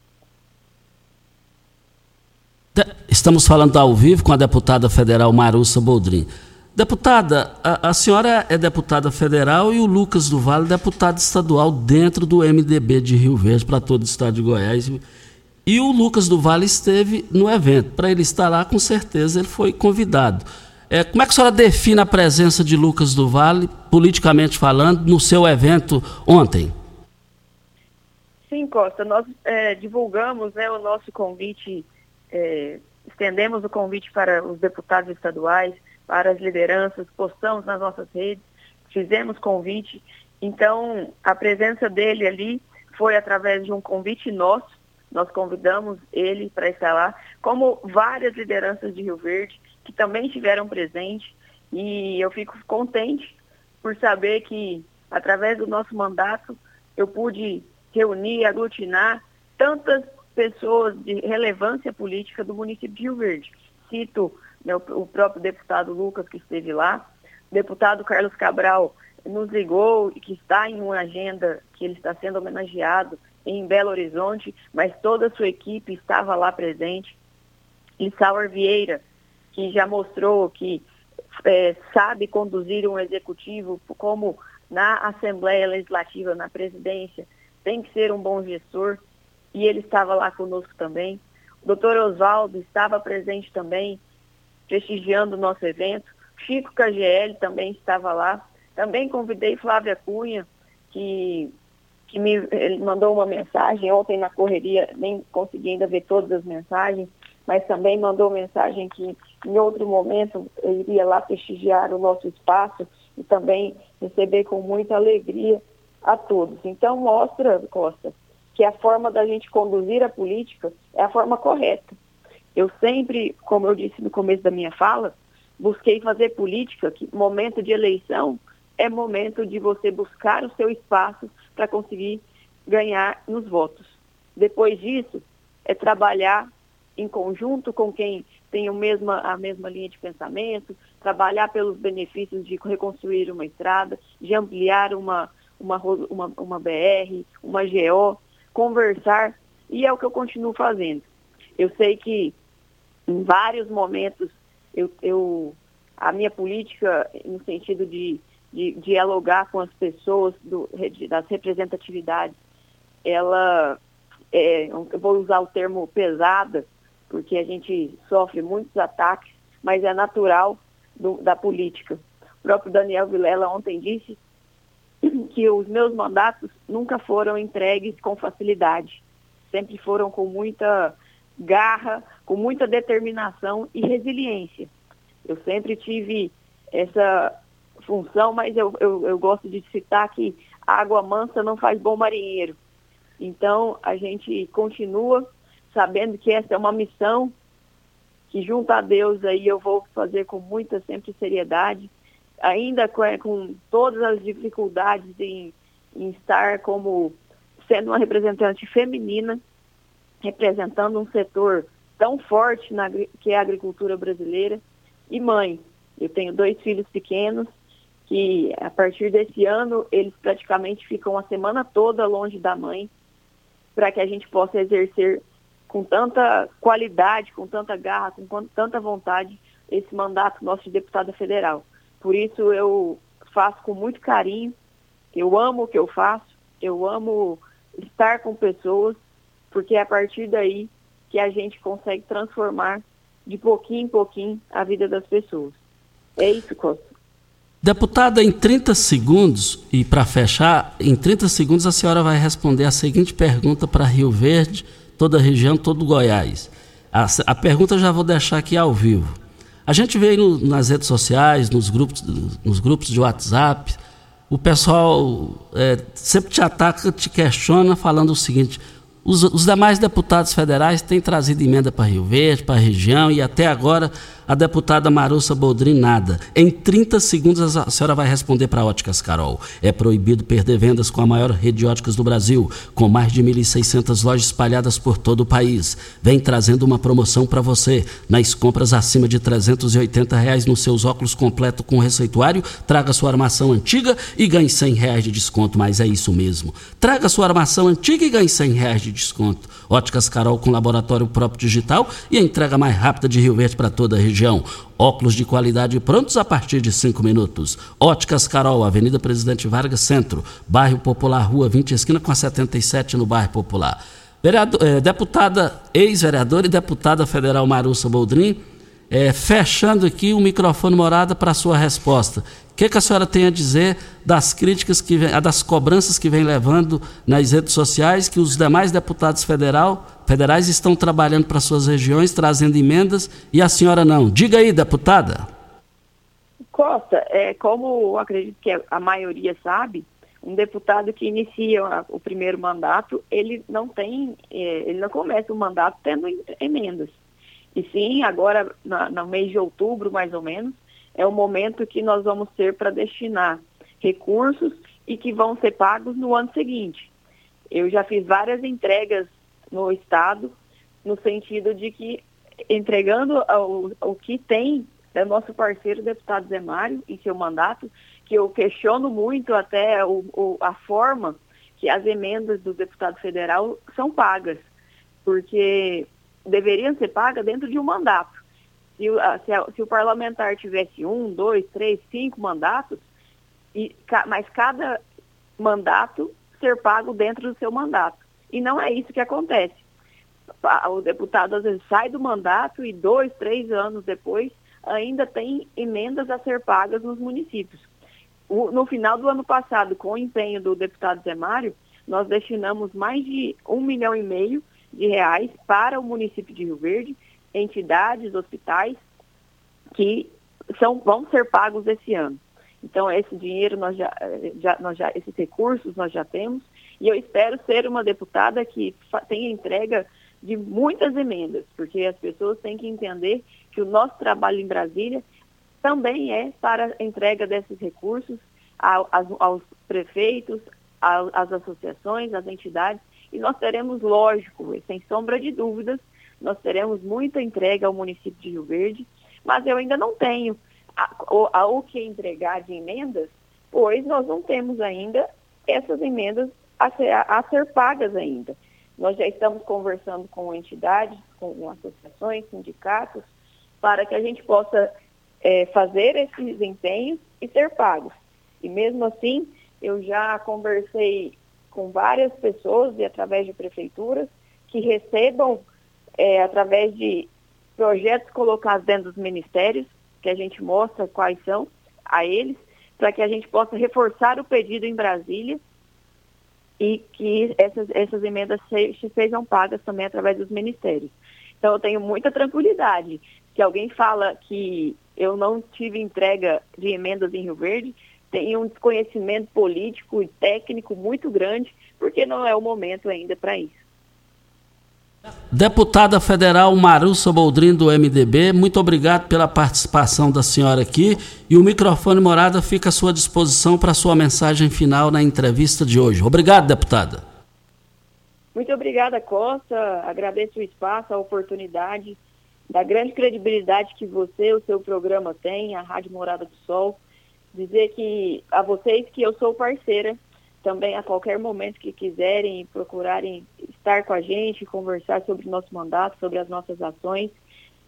Estamos falando ao vivo com a deputada federal Marussa Boldrin. Deputada, a, a, senhora é deputada federal e o Lucas do Vale deputado estadual dentro do MDB de Rio Verde para todo o estado de Goiás. E o Lucas do Vale esteve no evento. Para ele estar lá, com certeza ele foi convidado. É, como é que a senhora define a presença de Lucas do Vale, politicamente falando, no seu evento ontem? Sim, Costa, nós é, divulgamos né, o nosso convite é, estendemos o convite para os deputados estaduais, para as lideranças, postamos nas nossas redes, fizemos convite. Então, a presença dele ali foi através de um convite nosso, nós convidamos ele para estar lá, como várias lideranças de Rio Verde, que também estiveram presentes, e eu fico contente por saber que, através do nosso mandato, eu pude reunir, aglutinar tantas pessoas de relevância política do município de Rio Verde. Cito né, o, próprio deputado Lucas, que esteve lá, o deputado Carlos Cabral nos ligou e que está em uma agenda que ele está sendo homenageado em Belo Horizonte, mas toda a sua equipe estava lá presente. E Sauer Vieira, que já mostrou que é, sabe conduzir um executivo como na Assembleia Legislativa, na presidência, tem que ser um bom gestor e ele estava lá conosco também. O doutor Oswaldo estava presente também, prestigiando o nosso evento. Chico KGL também estava lá, Também convidei Flávia Cunha, que, que me ele mandou uma mensagem ontem na correria, nem consegui ainda ver todas as mensagens, mas também mandou mensagem que em outro momento eu iria lá prestigiar o nosso espaço e também receber com muita alegria a todos. Então mostra, Costa, que a forma da gente conduzir a política é a forma correta. Eu sempre, como eu disse no começo da minha fala, busquei fazer política que momento de eleição é momento de você buscar o seu espaço para conseguir ganhar nos votos. Depois disso, é trabalhar em conjunto com quem tem o a mesma linha de pensamento, trabalhar pelos benefícios de reconstruir uma estrada, de ampliar uma, uma, uma, uma BR, uma GO, conversar, e é o que eu continuo fazendo. Eu sei que em vários momentos eu, eu a minha política no sentido de, de, dialogar com as pessoas do, das representatividades, ela, é, eu vou usar o termo pesada, porque a gente sofre muitos ataques, mas é natural do, da política. O próprio Daniel Vilela ontem disse que os meus mandatos nunca foram entregues com facilidade, sempre foram com muita garra, com muita determinação e resiliência. Eu sempre tive essa função, mas eu, eu, eu gosto de citar que água mansa não faz bom marinheiro. Então, a gente continua sabendo que essa é uma missão que junto a Deus aí eu vou fazer com muita sempre seriedade, ainda com, é, com todas as dificuldades em, em estar como sendo uma representante feminina, representando um setor tão forte na, que é a agricultura brasileira, e mãe. Eu tenho dois filhos pequenos que a partir desse ano eles praticamente ficam a semana toda longe da mãe para que a gente possa exercer com tanta qualidade, com tanta garra, com tanta vontade esse mandato nosso de deputada federal. Por isso eu faço com muito carinho, eu amo o que eu faço, eu amo estar com pessoas, porque é a partir daí que a gente consegue transformar de pouquinho em pouquinho a vida das pessoas. É isso, Costa. Deputada, em 30 segundos, e para fechar, em 30 segundos a senhora vai responder a seguinte pergunta para Rio Verde, toda a região, todo Goiás. A, a pergunta já vou deixar aqui ao vivo. A gente vê no, nas redes sociais, nos grupos, nos grupos de WhatsApp, o pessoal é, sempre te ataca, te questiona, falando o seguinte: os, os demais deputados federais têm trazido emenda para Rio Verde, para a região, e até agora a deputada Marussa Boldrin nada. Em 30 segundos a senhora vai responder para Óticas Carol. É proibido perder vendas com a maior rede de óticas do Brasil, com mais de 1.600 lojas espalhadas por todo o país. Vem trazendo uma promoção para você. Nas compras acima de 380 reais nos seus óculos completo com receituário, traga sua armação antiga e ganhe 100 reais de desconto. Mas é isso mesmo. Traga sua armação antiga e ganhe 100 reais de desconto. Óticas Carol com laboratório próprio digital e a entrega mais rápida de Rio Verde para toda a região região. Óculos de qualidade prontos a partir de cinco minutos. Óticas Carol, Avenida Presidente Vargas Centro, Bairro Popular, Rua 20, esquina com a 77 no Bairro Popular. Vereador, eh, deputada, ex-vereadora e deputada federal Marussa Boldrin, eh, fechando aqui o microfone morada para a sua resposta que, que a senhora tem a dizer das críticas, que vem, das cobranças que vem levando nas redes sociais, que os demais deputados federal, federais estão trabalhando para suas regiões, trazendo emendas, e a senhora não? Diga aí, deputada. Costa, é, como acredito que a maioria sabe, um deputado que inicia o primeiro mandato, ele não tem, é, ele não começa o mandato tendo emendas. E sim, agora, na, no mês de outubro, mais ou menos, é o momento que nós vamos ter para destinar recursos e que vão ser pagos no ano seguinte. Eu já fiz várias entregas no Estado, no sentido de que, entregando o, o que tem é nosso parceiro, deputado Zé Mário, em seu mandato, que eu questiono muito até o, o, a forma que as emendas do deputado federal são pagas, porque deveriam ser pagas dentro de um mandato. Se, se, se o parlamentar tivesse um, dois, três, cinco mandatos, e, mas cada mandato ser pago dentro do seu mandato. E não é isso que acontece. O deputado às vezes sai do mandato e dois, três anos depois ainda tem emendas a ser pagas nos municípios. o- no final do ano passado, com o empenho do deputado Zé Mário, nós destinamos mais de um milhão e meio de reais para o município de Rio Verde, entidades, hospitais, que são, vão ser pagos esse ano. Então, esse dinheiro, nós já, já, nós já, esses recursos nós já temos, e eu espero ser uma deputada que tenha entrega de muitas emendas, porque as pessoas têm que entender que o nosso trabalho em Brasília também é para a entrega desses recursos ao- aos, aos prefeitos, às associações, às entidades, e nós teremos, lógico, e sem sombra de dúvidas, nós teremos muita entrega ao município de Rio Verde, mas eu ainda não tenho a- o, que entregar de emendas, pois nós não temos ainda essas emendas a ser, a- ser pagas ainda. Nós já estamos conversando com entidades, com associações, sindicatos, para que a gente possa eh, fazer esses empenhos e ser pagos. E mesmo assim, eu já conversei com várias pessoas e através de prefeituras que recebam eh, através de projetos colocados dentro dos ministérios, que a gente mostra quais são a eles, para que a gente possa reforçar o pedido em Brasília e que essas, essas emendas se, sejam pagas também através dos ministérios. Então eu tenho muita tranquilidade. Se alguém fala que eu não tive entrega de emendas em Rio Verde, tem um desconhecimento político e técnico muito grande, porque não é o momento ainda para isso. Deputada federal Marussa Boldrin, do MDB, muito obrigado pela participação da senhora aqui. E o microfone morada fica à sua disposição para sua mensagem final na entrevista de hoje. Obrigado, deputada. Muito obrigada, Costa. Agradeço o espaço, a oportunidade, da grande credibilidade que você, o seu programa tem, a Rádio Morada do Sol. Dizer que a vocês que eu sou parceira, também a qualquer momento que quiserem procurarem estar com a gente, conversar sobre o nosso mandato, sobre as nossas ações.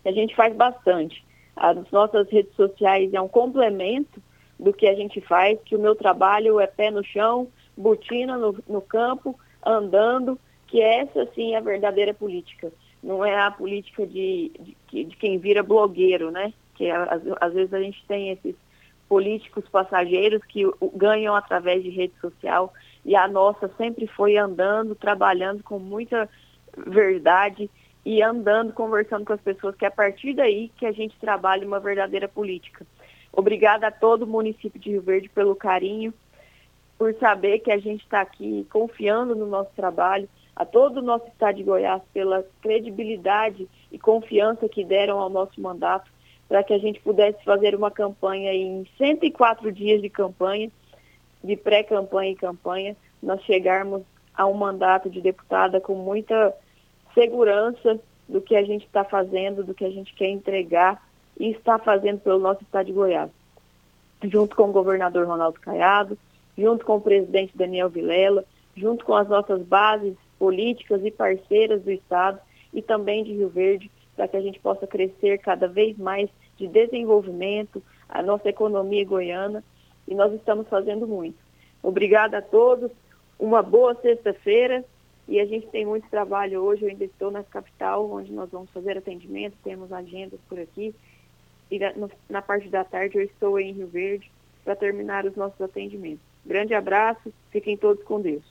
A gente faz bastante. As nossas redes sociais é um complemento do que a gente faz, que o meu trabalho é pé no chão, botina no, no campo, andando, que essa sim é a verdadeira política. Não é a política de, de, de quem vira blogueiro, né? Que às, às vezes a gente tem esses políticos passageiros que ganham através de rede social e a nossa sempre foi andando, trabalhando com muita verdade e andando, conversando com as pessoas, que é a partir daí que a gente trabalha uma verdadeira política. Obrigada a todo o município de Rio Verde pelo carinho, por saber que a gente está aqui confiando no nosso trabalho, a todo o nosso estado de Goiás pela credibilidade e confiança que deram ao nosso mandato para que a gente pudesse fazer uma campanha em 104 dias de campanha, de pré-campanha e campanha, nós chegarmos a um mandato de deputada com muita segurança do que a gente está fazendo, do que a gente quer entregar e está fazendo pelo nosso estado de Goiás. Junto com o governador Ronaldo Caiado, junto com o presidente Daniel Vilela, junto com as nossas bases políticas e parceiras do estado e também de Rio Verde, para que a gente possa crescer cada vez mais de desenvolvimento, a nossa economia goiana, e nós estamos fazendo muito. Obrigada a todos, uma boa sexta-feira, e a gente tem muito trabalho hoje, eu ainda estou na capital, onde nós vamos fazer atendimento, temos agendas por aqui, e na, na parte da tarde eu estou em Rio Verde para terminar os nossos atendimentos. Grande abraço, fiquem todos com Deus.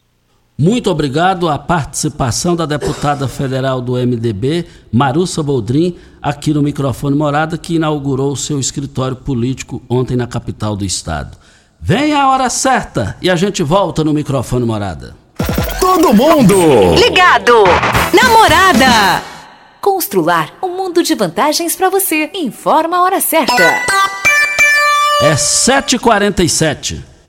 Muito obrigado à participação da deputada federal do MDB, Marussa Boldrin, aqui no microfone Morada, que inaugurou o seu escritório político ontem na capital do estado. Vem a hora certa e a gente volta no microfone Morada. Todo mundo Ligado! Namorada! Constrular um mundo de vantagens para você. Informa a hora certa. É 7h47.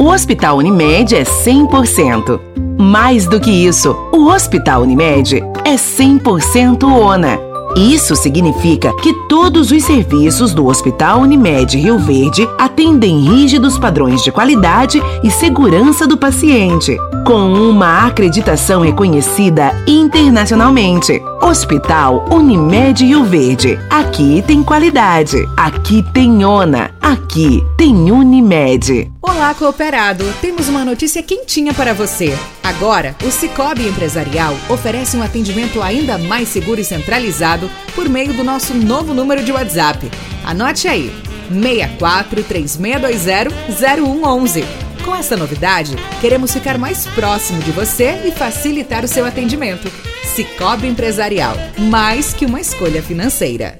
O Hospital Unimed é 100%. Mais do que isso, o Hospital Unimed é 100% ONA. Isso significa que todos os serviços do Hospital Unimed Rio Verde atendem rígidos padrões de qualidade e segurança do paciente, com uma acreditação reconhecida internacionalmente. Hospital Unimed Rio Verde. Aqui tem qualidade. Aqui tem ONA. Aqui tem Unimed. Olá, cooperado! Temos uma notícia quentinha para você. Agora, o Cicobi Empresarial oferece um atendimento ainda mais seguro e centralizado por meio do nosso novo número de WhatsApp. Anote aí: 64 3620 0111. Com essa novidade, queremos ficar mais próximo de você e facilitar o seu atendimento. Cicobi Empresarial, mais que uma escolha financeira.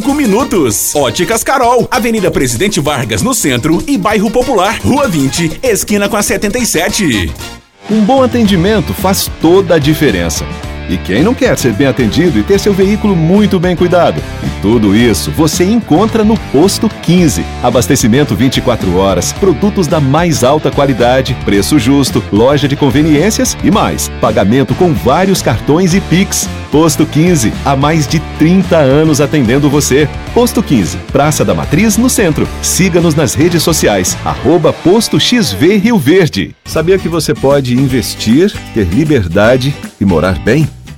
minutos. Óticas Carol, Avenida Presidente Vargas no centro e Bairro Popular, Rua 20, esquina com a 77. Um bom atendimento faz toda a diferença. E quem não quer ser bem atendido e ter seu veículo muito bem cuidado? Tudo isso você encontra no Posto 15. Abastecimento 24 horas, produtos da mais alta qualidade, preço justo, loja de conveniências e mais. Pagamento com vários cartões e Pix. Posto 15, há mais de 30 anos atendendo você. Posto 15, Praça da Matriz, no centro. Siga-nos nas redes sociais, arroba Posto XV Rio Verde. Sabia que você pode investir, ter liberdade e morar bem?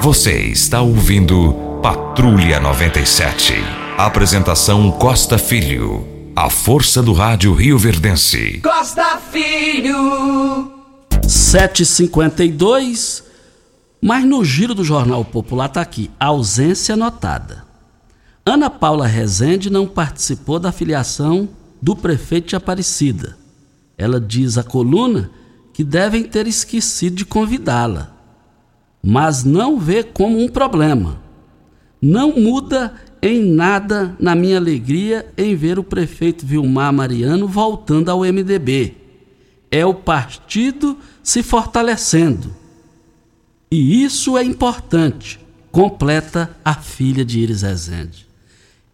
Você está ouvindo Patrulha 97. Apresentação Costa Filho. A força do rádio Rio Verdense. Costa Filho. 7h52. Mas no giro do Jornal Popular está aqui: ausência notada. Ana Paula Rezende não participou da filiação do prefeito de Aparecida. Ela diz à coluna que devem ter esquecido de convidá-la. Mas não vê como um problema. Não muda em nada na minha alegria em ver o prefeito Vilmar Mariano voltando ao MDB. É o partido se fortalecendo. E isso é importante, completa a filha de Iris Rezende.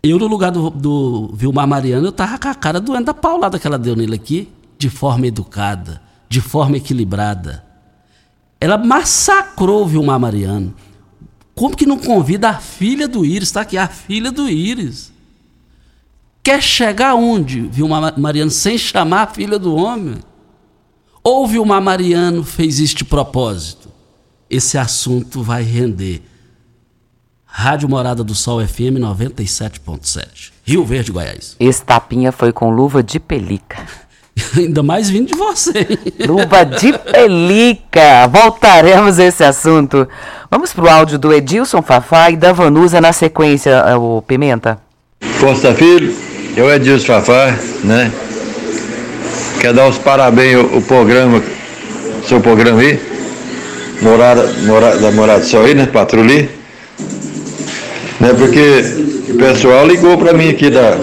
Eu, no lugar do, do Vilmar Mariano, eu tava com a cara doendo da paulada que ela deu nele aqui, de forma educada, de forma equilibrada. Ela massacrou Vilmar Mariano. Como que não convida a filha do Íris? Está aqui, a filha do Íris. Quer chegar onde, Vilmar Mariano, sem chamar a filha do homem? Ou Vilmar Mariano fez de propósito? Esse assunto vai render. Rádio Morada do Sol FM 97.7. Rio Verde, Goiás. Esse tapinha foi com luva de pelica. <laughs> Ainda mais vindo de você. Luva de pelica. Voltaremos a esse assunto. Vamos pro áudio do Edilson Fafá e da Vanusa na sequência, eh, o Pimenta. Costa Filho, eu Edilson Fafá, né? Quero dar os parabéns ao, ao programa, seu programa aí, morada, morada, da Morada do Sol aí, né? Patrulha. Né? Porque o pessoal ligou pra mim aqui da.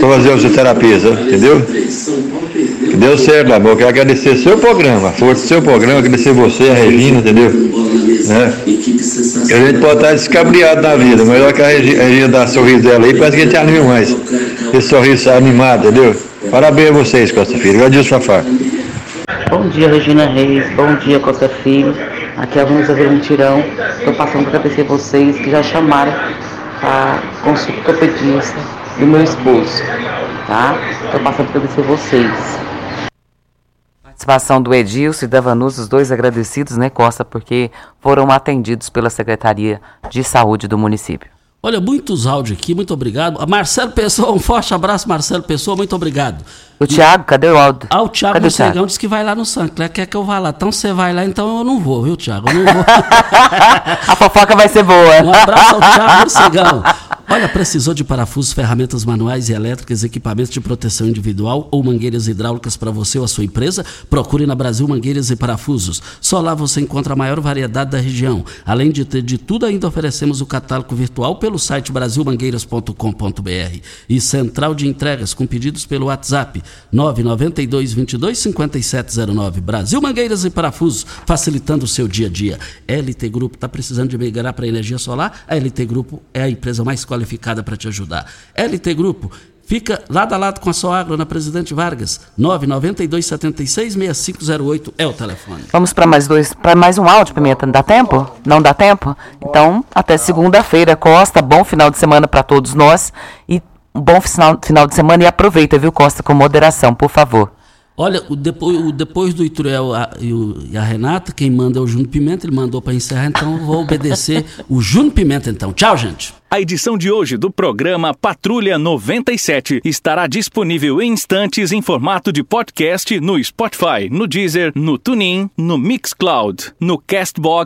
Pra fazer as terapias, entendeu? Que deu certo, amor. Quero agradecer seu programa, a força do seu programa, agradecer você, a Regina, entendeu? Né? A gente pode estar descabriado na vida, melhor que a Regi- a Regina dar sorriso dela aí, parece que a gente anima mais. Esse sorriso animado, entendeu? Parabéns a vocês, Costa Filho. Agradeço, Fafá. Bom dia, Regina Reis. Bom dia, Costa Filho. Aqui é a Vermutirão. Estou passando para agradecer vocês que já chamaram a consulta ortopedista do meu esposo. Tá? Estou passando para agradecer vocês. Participação do Edilson e da Vanusa, os dois agradecidos, né, Costa, porque foram atendidos pela Secretaria de Saúde do município. Olha, muitos áudios aqui, muito obrigado. A Marcelo Pessoa, um forte abraço, Marcelo Pessoa, muito obrigado. O Thiago, cadê o áudio? Ah, o Thiago Cadê Thiago? Disse que vai lá no Sancler, quer que eu vá lá. Então você vai lá, então eu não vou, viu, Thiago? Eu não vou. <laughs> A fofoca vai ser boa. Um abraço ao Thiago Mocegão. Olha, precisou de parafusos, ferramentas manuais e elétricas, equipamentos de proteção individual ou mangueiras hidráulicas para você ou a sua empresa? Procure na Brasil Mangueiras e Parafusos. Só lá você encontra a maior variedade da região. Além de ter de tudo, ainda oferecemos o catálogo virtual pelo site brasilmangueiras.com.br e central de entregas com pedidos pelo WhatsApp 992 22 5709. Brasil Mangueiras e Parafusos, facilitando o seu dia a dia. LT Grupo está precisando de migrar para energia solar? A LT Grupo é a empresa mais qualificada para te ajudar. LT Grupo Fica lado a lado com a sua agro na Presidente Vargas. 992 76 6508 é o telefone. Vamos para mais dois, para mais um áudio, Pimenta. Dá tempo? Não dá tempo? Então, até segunda-feira, Costa. Bom final de semana para todos nós e um bom final, final de semana e aproveita, viu, Costa, com moderação, por favor. Olha, o depois, o depois do Ituriel a- e, o- e a Renata, quem manda é o Júnior Pimenta, ele mandou para encerrar, então vou obedecer o Júnior Pimenta então. Tchau, gente. A edição de hoje do programa Patrulha 97 estará disponível em instantes em formato de podcast no Spotify, no Deezer, no TuneIn, no Mixcloud, no Castbox